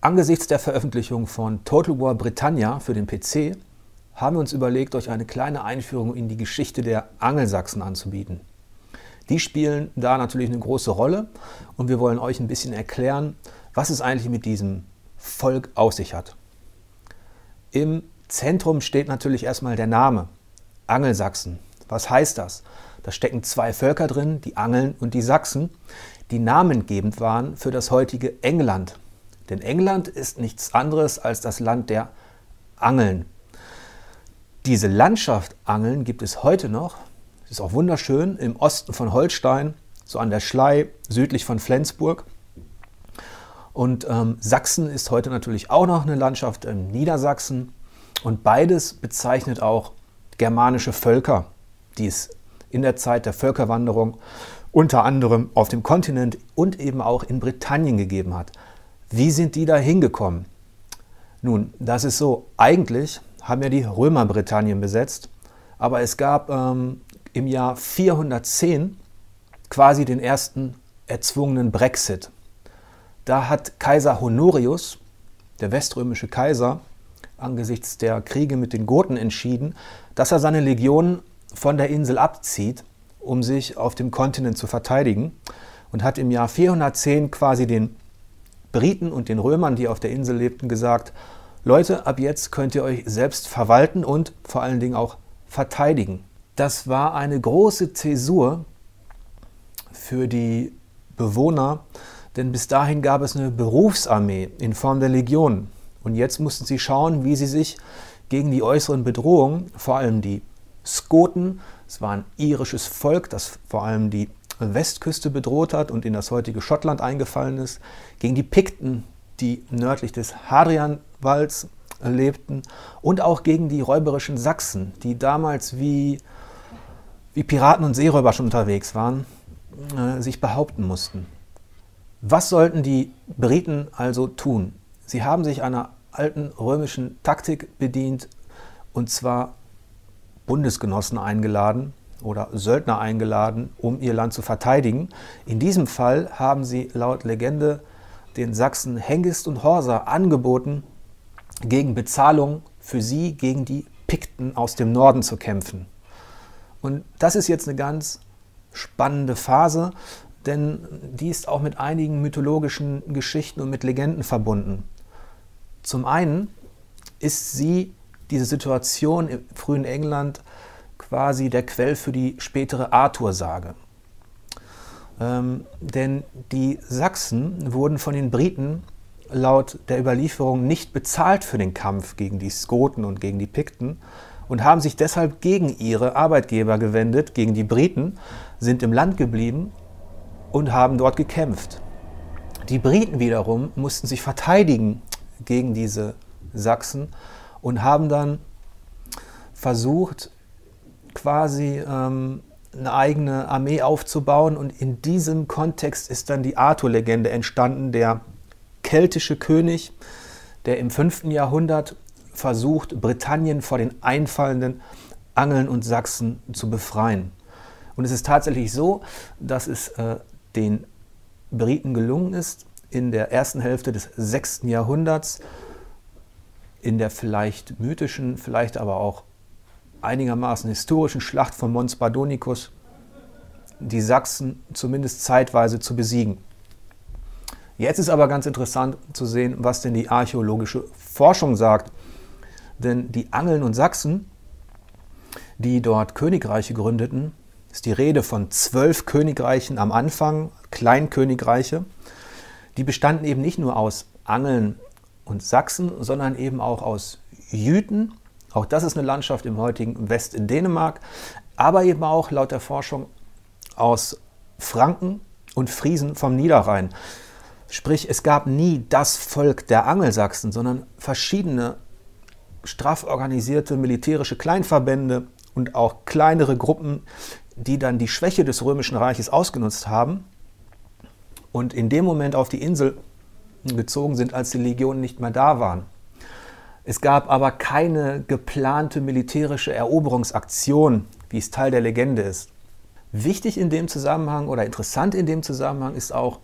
Angesichts der Veröffentlichung von Total War Britannia für den PC haben wir uns überlegt, euch eine kleine Einführung in die Geschichte der Angelsachsen anzubieten. Die spielen da natürlich eine große Rolle und wir wollen euch ein bisschen erklären, was es eigentlich mit diesem Volk aus sich hat. Im Zentrum steht natürlich erstmal der Name Angelsachsen. Was heißt das? Da stecken zwei Völker drin, die Angeln und die Sachsen, die namengebend waren für das heutige England. Denn England ist nichts anderes als das Land der Angeln. Diese Landschaft Angeln gibt es heute noch. Es ist auch wunderschön im Osten von Holstein, so an der Schlei, südlich von Flensburg. Und ähm, Sachsen ist heute natürlich auch noch eine Landschaft in Niedersachsen. Und beides bezeichnet auch germanische Völker, die es in der Zeit der Völkerwanderung unter anderem auf dem Kontinent und eben auch in Britannien gegeben hat. Wie sind die da hingekommen? Nun, das ist so, eigentlich haben ja die Römer Britannien besetzt, aber es gab ähm, im Jahr 410 quasi den ersten erzwungenen Brexit. Da hat Kaiser Honorius, der weströmische Kaiser, angesichts der Kriege mit den Goten entschieden, dass er seine Legionen von der Insel abzieht, um sich auf dem Kontinent zu verteidigen und hat im Jahr 410 quasi den Briten und den Römern, die auf der Insel lebten, gesagt, Leute, ab jetzt könnt ihr euch selbst verwalten und vor allen Dingen auch verteidigen. Das war eine große Zäsur für die Bewohner, denn bis dahin gab es eine Berufsarmee in Form der Legionen. Und jetzt mussten sie schauen, wie sie sich gegen die äußeren Bedrohungen, vor allem die Skoten, es war ein irisches Volk, das vor allem die Westküste bedroht hat und in das heutige Schottland eingefallen ist, gegen die Pikten, die nördlich des Hadrianwalds lebten und auch gegen die räuberischen Sachsen, die damals wie, wie Piraten und Seeräuber schon unterwegs waren, äh, sich behaupten mussten. Was sollten die Briten also tun? Sie haben sich einer alten römischen Taktik bedient und zwar Bundesgenossen eingeladen, oder Söldner eingeladen, um ihr Land zu verteidigen. In diesem Fall haben sie laut Legende den Sachsen Hengist und Horsa angeboten, gegen Bezahlung für sie gegen die Pikten aus dem Norden zu kämpfen. Und das ist jetzt eine ganz spannende Phase, denn die ist auch mit einigen mythologischen Geschichten und mit Legenden verbunden. Zum einen ist sie, diese Situation im frühen England, quasi der Quell für die spätere Arthur-Sage. Ähm, denn die Sachsen wurden von den Briten laut der Überlieferung nicht bezahlt für den Kampf gegen die Skoten und gegen die Pikten und haben sich deshalb gegen ihre Arbeitgeber gewendet, gegen die Briten, sind im Land geblieben und haben dort gekämpft. Die Briten wiederum mussten sich verteidigen gegen diese Sachsen und haben dann versucht, quasi ähm, eine eigene Armee aufzubauen. Und in diesem Kontext ist dann die Arthur-Legende entstanden, der keltische König, der im 5. Jahrhundert versucht, Britannien vor den einfallenden Angeln und Sachsen zu befreien. Und es ist tatsächlich so, dass es äh, den Briten gelungen ist, in der ersten Hälfte des 6. Jahrhunderts, in der vielleicht mythischen, vielleicht aber auch einigermaßen historischen Schlacht von Mons Bardonicus die Sachsen zumindest zeitweise zu besiegen. Jetzt ist aber ganz interessant zu sehen, was denn die archäologische Forschung sagt. Denn die Angeln und Sachsen, die dort Königreiche gründeten, ist die Rede von zwölf Königreichen am Anfang, Kleinkönigreiche. Die bestanden eben nicht nur aus Angeln und Sachsen, sondern eben auch aus Jüten auch das ist eine Landschaft im heutigen West in Dänemark, aber eben auch laut der Forschung aus Franken und Friesen vom Niederrhein. Sprich, es gab nie das Volk der Angelsachsen, sondern verschiedene straff organisierte militärische Kleinverbände und auch kleinere Gruppen, die dann die Schwäche des Römischen Reiches ausgenutzt haben und in dem Moment auf die Insel gezogen sind, als die Legionen nicht mehr da waren. Es gab aber keine geplante militärische Eroberungsaktion, wie es Teil der Legende ist. Wichtig in dem Zusammenhang oder interessant in dem Zusammenhang ist auch,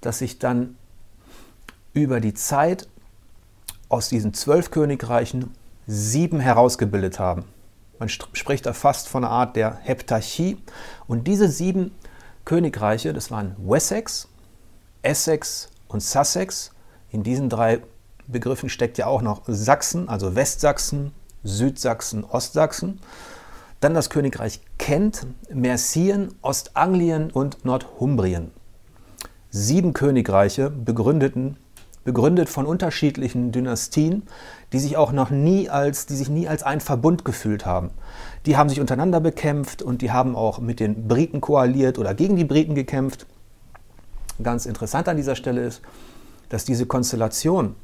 dass sich dann über die Zeit aus diesen zwölf Königreichen sieben herausgebildet haben. Man spricht da fast von einer Art der Heptarchie. Und diese sieben Königreiche, das waren Wessex, Essex und Sussex. In diesen drei Begriffen steckt ja auch noch Sachsen, also Westsachsen, Südsachsen, Ostsachsen. Dann das Königreich Kent, Mercien, Ostanglien und Nordumbrien. Sieben Königreiche begründeten, begründet von unterschiedlichen Dynastien, die sich auch noch nie als, die sich nie als ein Verbund gefühlt haben. Die haben sich untereinander bekämpft und die haben auch mit den Briten koaliert oder gegen die Briten gekämpft. Ganz interessant an dieser Stelle ist, dass diese Konstellation,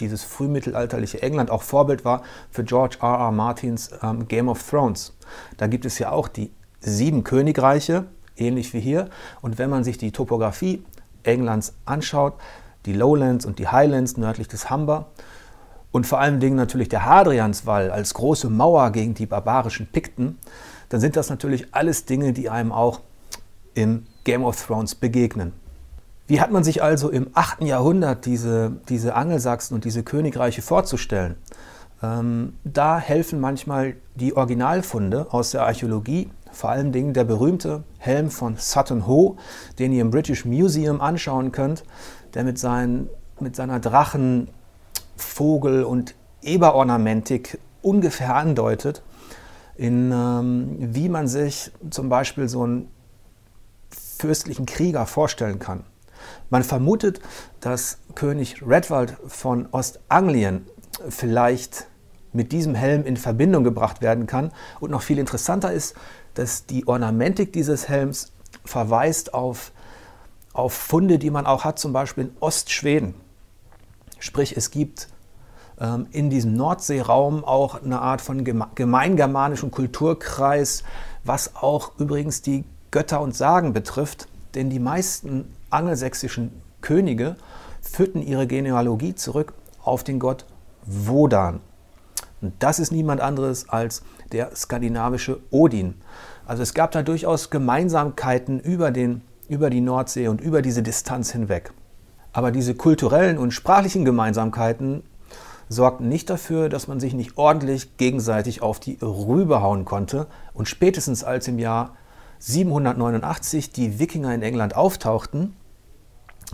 dieses frühmittelalterliche England, auch Vorbild war für George R. R. Martins ähm, Game of Thrones. Da gibt es ja auch die sieben Königreiche, ähnlich wie hier. Und wenn man sich die Topografie Englands anschaut, die Lowlands und die Highlands nördlich des Humber und vor allen Dingen natürlich der Hadrianswall als große Mauer gegen die barbarischen Pikten, dann sind das natürlich alles Dinge, die einem auch im Game of Thrones begegnen. Wie hat man sich also im 8. Jahrhundert diese, diese Angelsachsen und diese Königreiche vorzustellen? Ähm, da helfen manchmal die Originalfunde aus der Archäologie, vor allen Dingen der berühmte Helm von Sutton Hoo, den ihr im British Museum anschauen könnt, der mit, seinen, mit seiner Drachen, Vogel und Eberornamentik ungefähr andeutet, in, ähm, wie man sich zum Beispiel so einen fürstlichen Krieger vorstellen kann. Man vermutet, dass König Redwald von Ostanglien vielleicht mit diesem Helm in Verbindung gebracht werden kann. Und noch viel interessanter ist, dass die Ornamentik dieses Helms verweist auf, auf Funde, die man auch hat, zum Beispiel in Ostschweden. Sprich, es gibt ähm, in diesem Nordseeraum auch eine Art von gemeingermanischen Kulturkreis, was auch übrigens die Götter und Sagen betrifft. Denn die meisten angelsächsischen Könige führten ihre Genealogie zurück auf den Gott Wodan. Und das ist niemand anderes als der skandinavische Odin. Also es gab da durchaus Gemeinsamkeiten über, den, über die Nordsee und über diese Distanz hinweg. Aber diese kulturellen und sprachlichen Gemeinsamkeiten sorgten nicht dafür, dass man sich nicht ordentlich gegenseitig auf die Rübe hauen konnte. Und spätestens als im Jahr 789 die Wikinger in England auftauchten,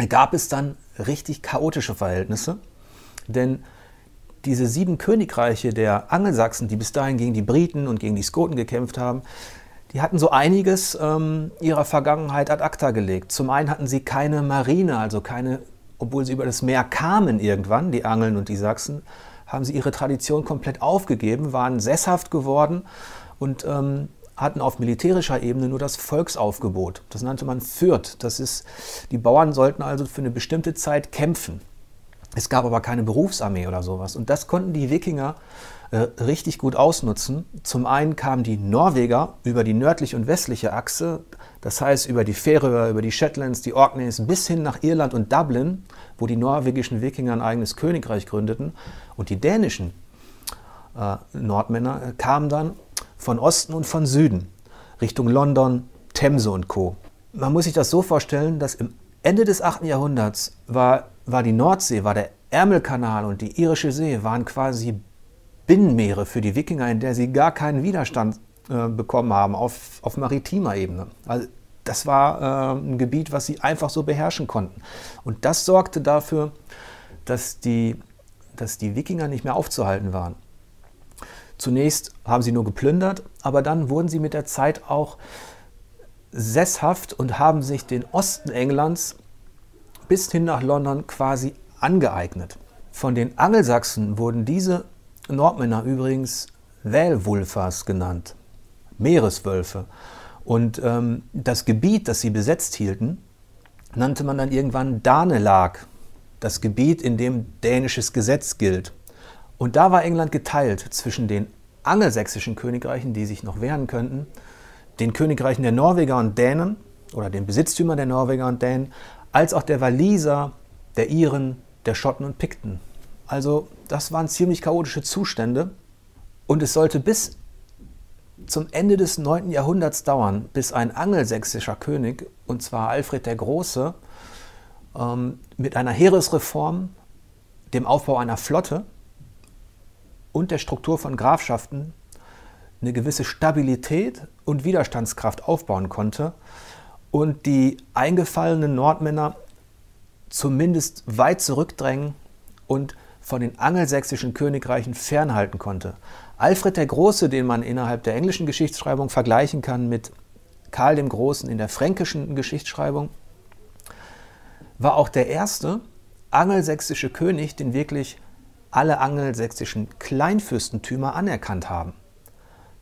gab es dann richtig chaotische Verhältnisse. Denn diese sieben Königreiche der Angelsachsen, die bis dahin gegen die Briten und gegen die Skoten gekämpft haben, die hatten so einiges ähm, ihrer Vergangenheit ad acta gelegt. Zum einen hatten sie keine Marine, also keine, obwohl sie über das Meer kamen irgendwann, die Angeln und die Sachsen, haben sie ihre Tradition komplett aufgegeben, waren sesshaft geworden und ähm, hatten auf militärischer Ebene nur das Volksaufgebot. Das nannte man Fürth. Das ist, die Bauern sollten also für eine bestimmte Zeit kämpfen. Es gab aber keine Berufsarmee oder sowas. Und das konnten die Wikinger äh, richtig gut ausnutzen. Zum einen kamen die Norweger über die nördliche und westliche Achse, das heißt über die Färöer, über die Shetlands, die Orkneys bis hin nach Irland und Dublin, wo die norwegischen Wikinger ein eigenes Königreich gründeten. Und die dänischen äh, Nordmänner äh, kamen dann von Osten und von Süden, Richtung London, Themse und Co. Man muss sich das so vorstellen, dass im Ende des 8. Jahrhunderts war, war die Nordsee, war der Ärmelkanal und die Irische See waren quasi Binnenmeere für die Wikinger, in der sie gar keinen Widerstand äh, bekommen haben auf, auf maritimer Ebene. Also das war äh, ein Gebiet, was sie einfach so beherrschen konnten. Und das sorgte dafür, dass die, dass die Wikinger nicht mehr aufzuhalten waren. Zunächst haben sie nur geplündert, aber dann wurden sie mit der Zeit auch sesshaft und haben sich den Osten Englands bis hin nach London quasi angeeignet. Von den Angelsachsen wurden diese Nordmänner übrigens Wälwulfers genannt, Meereswölfe. Und ähm, das Gebiet, das sie besetzt hielten, nannte man dann irgendwann Danelag, das Gebiet, in dem dänisches Gesetz gilt. Und da war England geteilt zwischen den angelsächsischen Königreichen, die sich noch wehren könnten, den Königreichen der Norweger und Dänen oder den Besitztümern der Norweger und Dänen, als auch der Waliser, der Iren, der Schotten und Pikten. Also das waren ziemlich chaotische Zustände und es sollte bis zum Ende des 9. Jahrhunderts dauern, bis ein angelsächsischer König, und zwar Alfred der Große, ähm, mit einer Heeresreform, dem Aufbau einer Flotte und der Struktur von Grafschaften eine gewisse Stabilität und Widerstandskraft aufbauen konnte und die eingefallenen Nordmänner zumindest weit zurückdrängen und von den angelsächsischen Königreichen fernhalten konnte. Alfred der Große, den man innerhalb der englischen Geschichtsschreibung vergleichen kann mit Karl dem Großen in der fränkischen Geschichtsschreibung, war auch der erste angelsächsische König, den wirklich alle angelsächsischen Kleinfürstentümer anerkannt haben.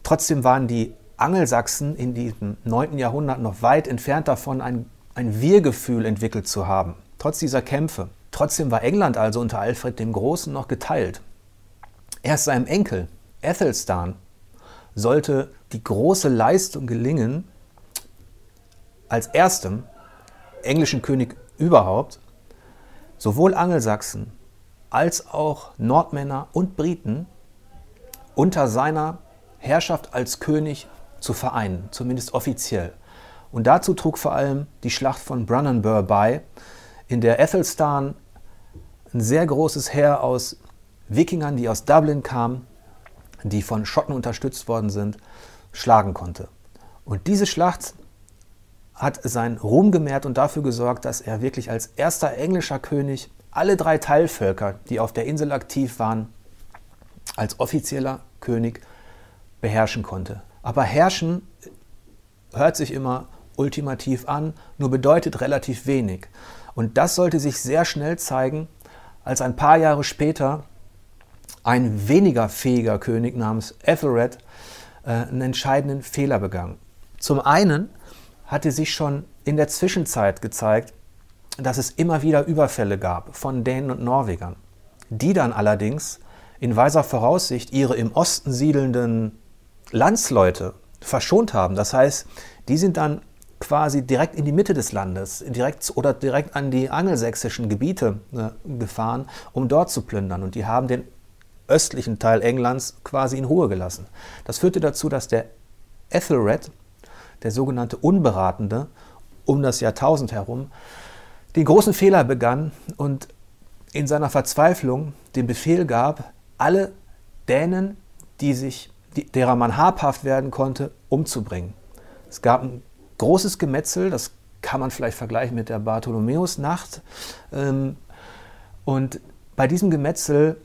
Trotzdem waren die Angelsachsen in diesem 9. Jahrhundert noch weit entfernt davon, ein, ein Wir-Gefühl entwickelt zu haben, trotz dieser Kämpfe. Trotzdem war England also unter Alfred dem Großen noch geteilt. Erst seinem Enkel, Athelstan, sollte die große Leistung gelingen, als erstem englischen König überhaupt, sowohl Angelsachsen als auch Nordmänner und Briten unter seiner Herrschaft als König zu vereinen, zumindest offiziell. Und dazu trug vor allem die Schlacht von Brunanburh bei, in der Athelstan ein sehr großes Heer aus Wikingern, die aus Dublin kamen, die von Schotten unterstützt worden sind, schlagen konnte. Und diese Schlacht hat seinen Ruhm gemehrt und dafür gesorgt, dass er wirklich als erster englischer König alle drei Teilvölker, die auf der Insel aktiv waren, als offizieller König beherrschen konnte. Aber herrschen hört sich immer ultimativ an, nur bedeutet relativ wenig. Und das sollte sich sehr schnell zeigen, als ein paar Jahre später ein weniger fähiger König namens Ethelred äh, einen entscheidenden Fehler begangen. Zum einen hatte sich schon in der Zwischenzeit gezeigt, dass es immer wieder Überfälle gab von Dänen und Norwegern, die dann allerdings in weiser Voraussicht ihre im Osten siedelnden Landsleute verschont haben. Das heißt, die sind dann quasi direkt in die Mitte des Landes, direkt oder direkt an die angelsächsischen Gebiete äh, gefahren, um dort zu plündern. Und die haben den östlichen Teil Englands quasi in Ruhe gelassen. Das führte dazu, dass der Ethelred, der sogenannte Unberatende, um das Jahrtausend herum, den großen Fehler begann und in seiner Verzweiflung den Befehl gab, alle Dänen, die sich derer man habhaft werden konnte, umzubringen. Es gab ein großes Gemetzel, das kann man vielleicht vergleichen mit der Bartholomäusnacht. Ähm, und bei diesem Gemetzel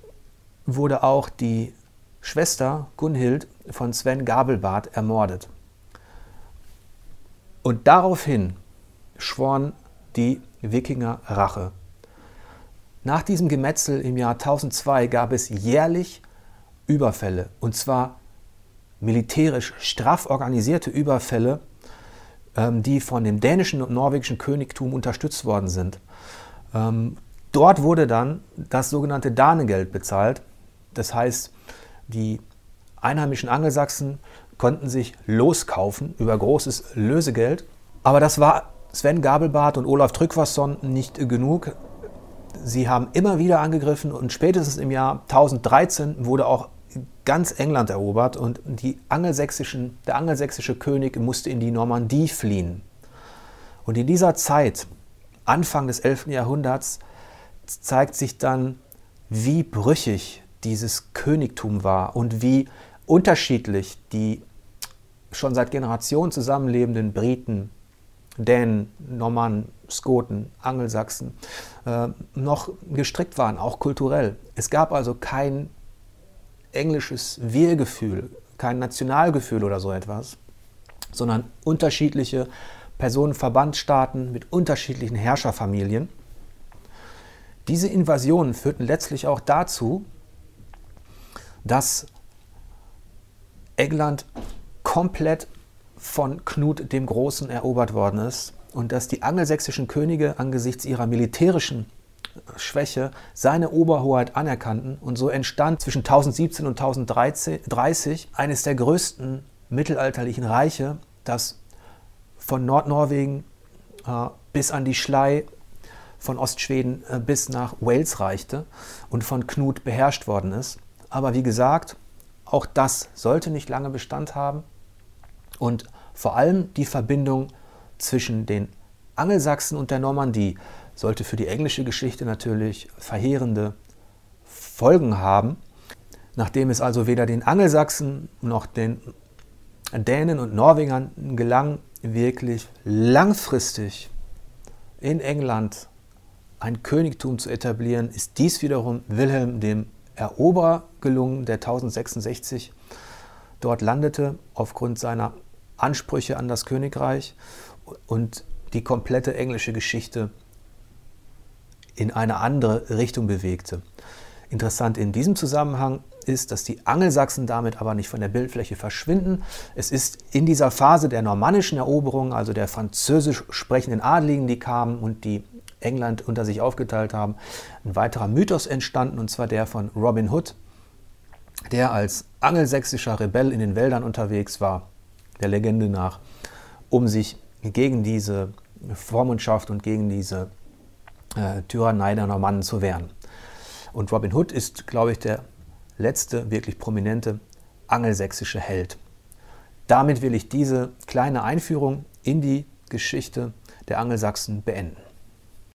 wurde auch die Schwester Gunhild von Sven Gabelbart ermordet. Und daraufhin schworen die Wikinger Rache. Nach diesem Gemetzel im Jahr 1002 gab es jährlich Überfälle, und zwar militärisch straff organisierte Überfälle, ähm, die von dem dänischen und norwegischen Königtum unterstützt worden sind. Ähm, dort wurde dann das sogenannte Danegeld bezahlt. Das heißt, die einheimischen Angelsachsen konnten sich loskaufen über großes Lösegeld. Aber das war Sven Gabelbart und Olaf Trygvasson nicht genug. Sie haben immer wieder angegriffen und spätestens im Jahr 1013 wurde auch ganz England erobert und die angelsächsischen, der angelsächsische König musste in die Normandie fliehen. Und in dieser Zeit, Anfang des 11. Jahrhunderts, zeigt sich dann, wie brüchig dieses Königtum war und wie unterschiedlich die schon seit Generationen zusammenlebenden Briten, Dänen, Normannen, Skoten, Angelsachsen äh, noch gestrickt waren, auch kulturell. Es gab also kein englisches Wir-Gefühl, kein Nationalgefühl oder so etwas, sondern unterschiedliche Personenverbandsstaaten mit unterschiedlichen Herrscherfamilien. Diese Invasionen führten letztlich auch dazu, dass England komplett von Knut dem Großen erobert worden ist und dass die angelsächsischen Könige angesichts ihrer militärischen Schwäche seine Oberhoheit anerkannten und so entstand zwischen 1017 und 1030 eines der größten mittelalterlichen Reiche, das von Nordnorwegen äh, bis an die Schlei, von Ostschweden äh, bis nach Wales reichte und von Knut beherrscht worden ist. Aber wie gesagt, auch das sollte nicht lange Bestand haben und vor allem die Verbindung zwischen den Angelsachsen und der Normandie sollte für die englische Geschichte natürlich verheerende Folgen haben. Nachdem es also weder den Angelsachsen noch den Dänen und Norwegern gelang, wirklich langfristig in England ein Königtum zu etablieren, ist dies wiederum Wilhelm dem Eroberer gelungen, der 1066 dort landete aufgrund seiner Ansprüche an das Königreich und die komplette englische Geschichte in eine andere Richtung bewegte. Interessant in diesem Zusammenhang ist, dass die Angelsachsen damit aber nicht von der Bildfläche verschwinden. Es ist in dieser Phase der normannischen Eroberung, also der französisch sprechenden Adligen, die kamen und die England unter sich aufgeteilt haben, ein weiterer Mythos entstanden, und zwar der von Robin Hood, der als angelsächsischer Rebell in den Wäldern unterwegs war, der Legende nach, um sich gegen diese Vormundschaft und gegen diese äh, Tyrannei der Normannen zu wehren. Und Robin Hood ist, glaube ich, der letzte wirklich prominente angelsächsische Held. Damit will ich diese kleine Einführung in die Geschichte der Angelsachsen beenden.